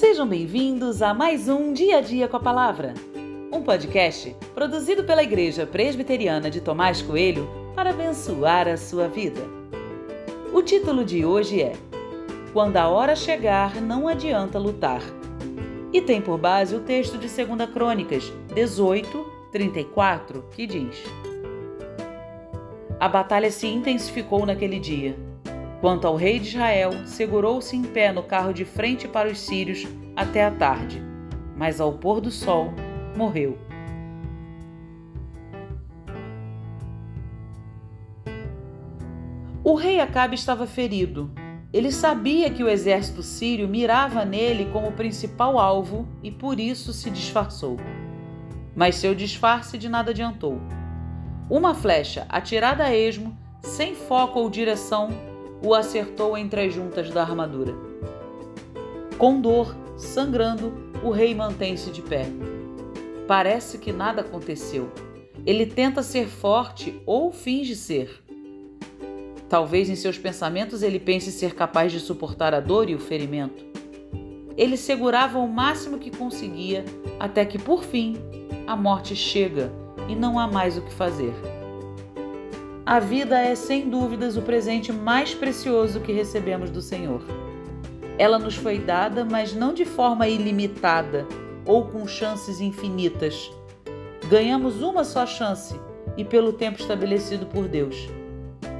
Sejam bem-vindos a mais um Dia a Dia com a Palavra, um podcast produzido pela Igreja Presbiteriana de Tomás Coelho para abençoar a sua vida. O título de hoje é Quando a hora chegar, não adianta lutar. E tem por base o texto de 2 Crônicas 18, 34, que diz: A batalha se intensificou naquele dia. Quanto ao rei de Israel, segurou-se em pé no carro de frente para os sírios até a tarde, mas ao pôr do sol morreu. O rei Acabe estava ferido. Ele sabia que o exército sírio mirava nele como principal alvo e por isso se disfarçou. Mas seu disfarce de nada adiantou. Uma flecha atirada a esmo, sem foco ou direção, o acertou entre as juntas da armadura. Com dor, sangrando, o rei mantém-se de pé. Parece que nada aconteceu. Ele tenta ser forte ou finge ser. Talvez em seus pensamentos ele pense ser capaz de suportar a dor e o ferimento. Ele segurava o máximo que conseguia até que, por fim, a morte chega e não há mais o que fazer. A vida é, sem dúvidas, o presente mais precioso que recebemos do Senhor. Ela nos foi dada, mas não de forma ilimitada ou com chances infinitas. Ganhamos uma só chance e pelo tempo estabelecido por Deus.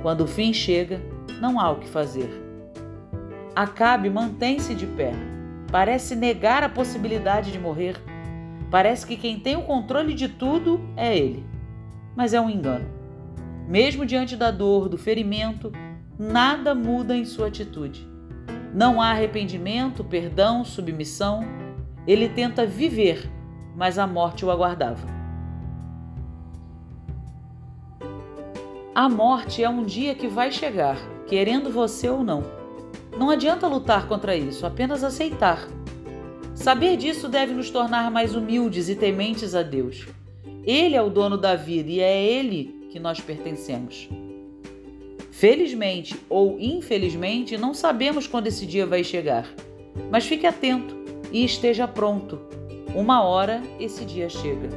Quando o fim chega, não há o que fazer. Acabe mantém-se de pé. Parece negar a possibilidade de morrer. Parece que quem tem o controle de tudo é ele. Mas é um engano. Mesmo diante da dor, do ferimento, nada muda em sua atitude. Não há arrependimento, perdão, submissão. Ele tenta viver, mas a morte o aguardava. A morte é um dia que vai chegar, querendo você ou não. Não adianta lutar contra isso, apenas aceitar. Saber disso deve nos tornar mais humildes e tementes a Deus. Ele é o dono da vida e é Ele que nós pertencemos. Felizmente ou infelizmente, não sabemos quando esse dia vai chegar, mas fique atento e esteja pronto. Uma hora esse dia chega.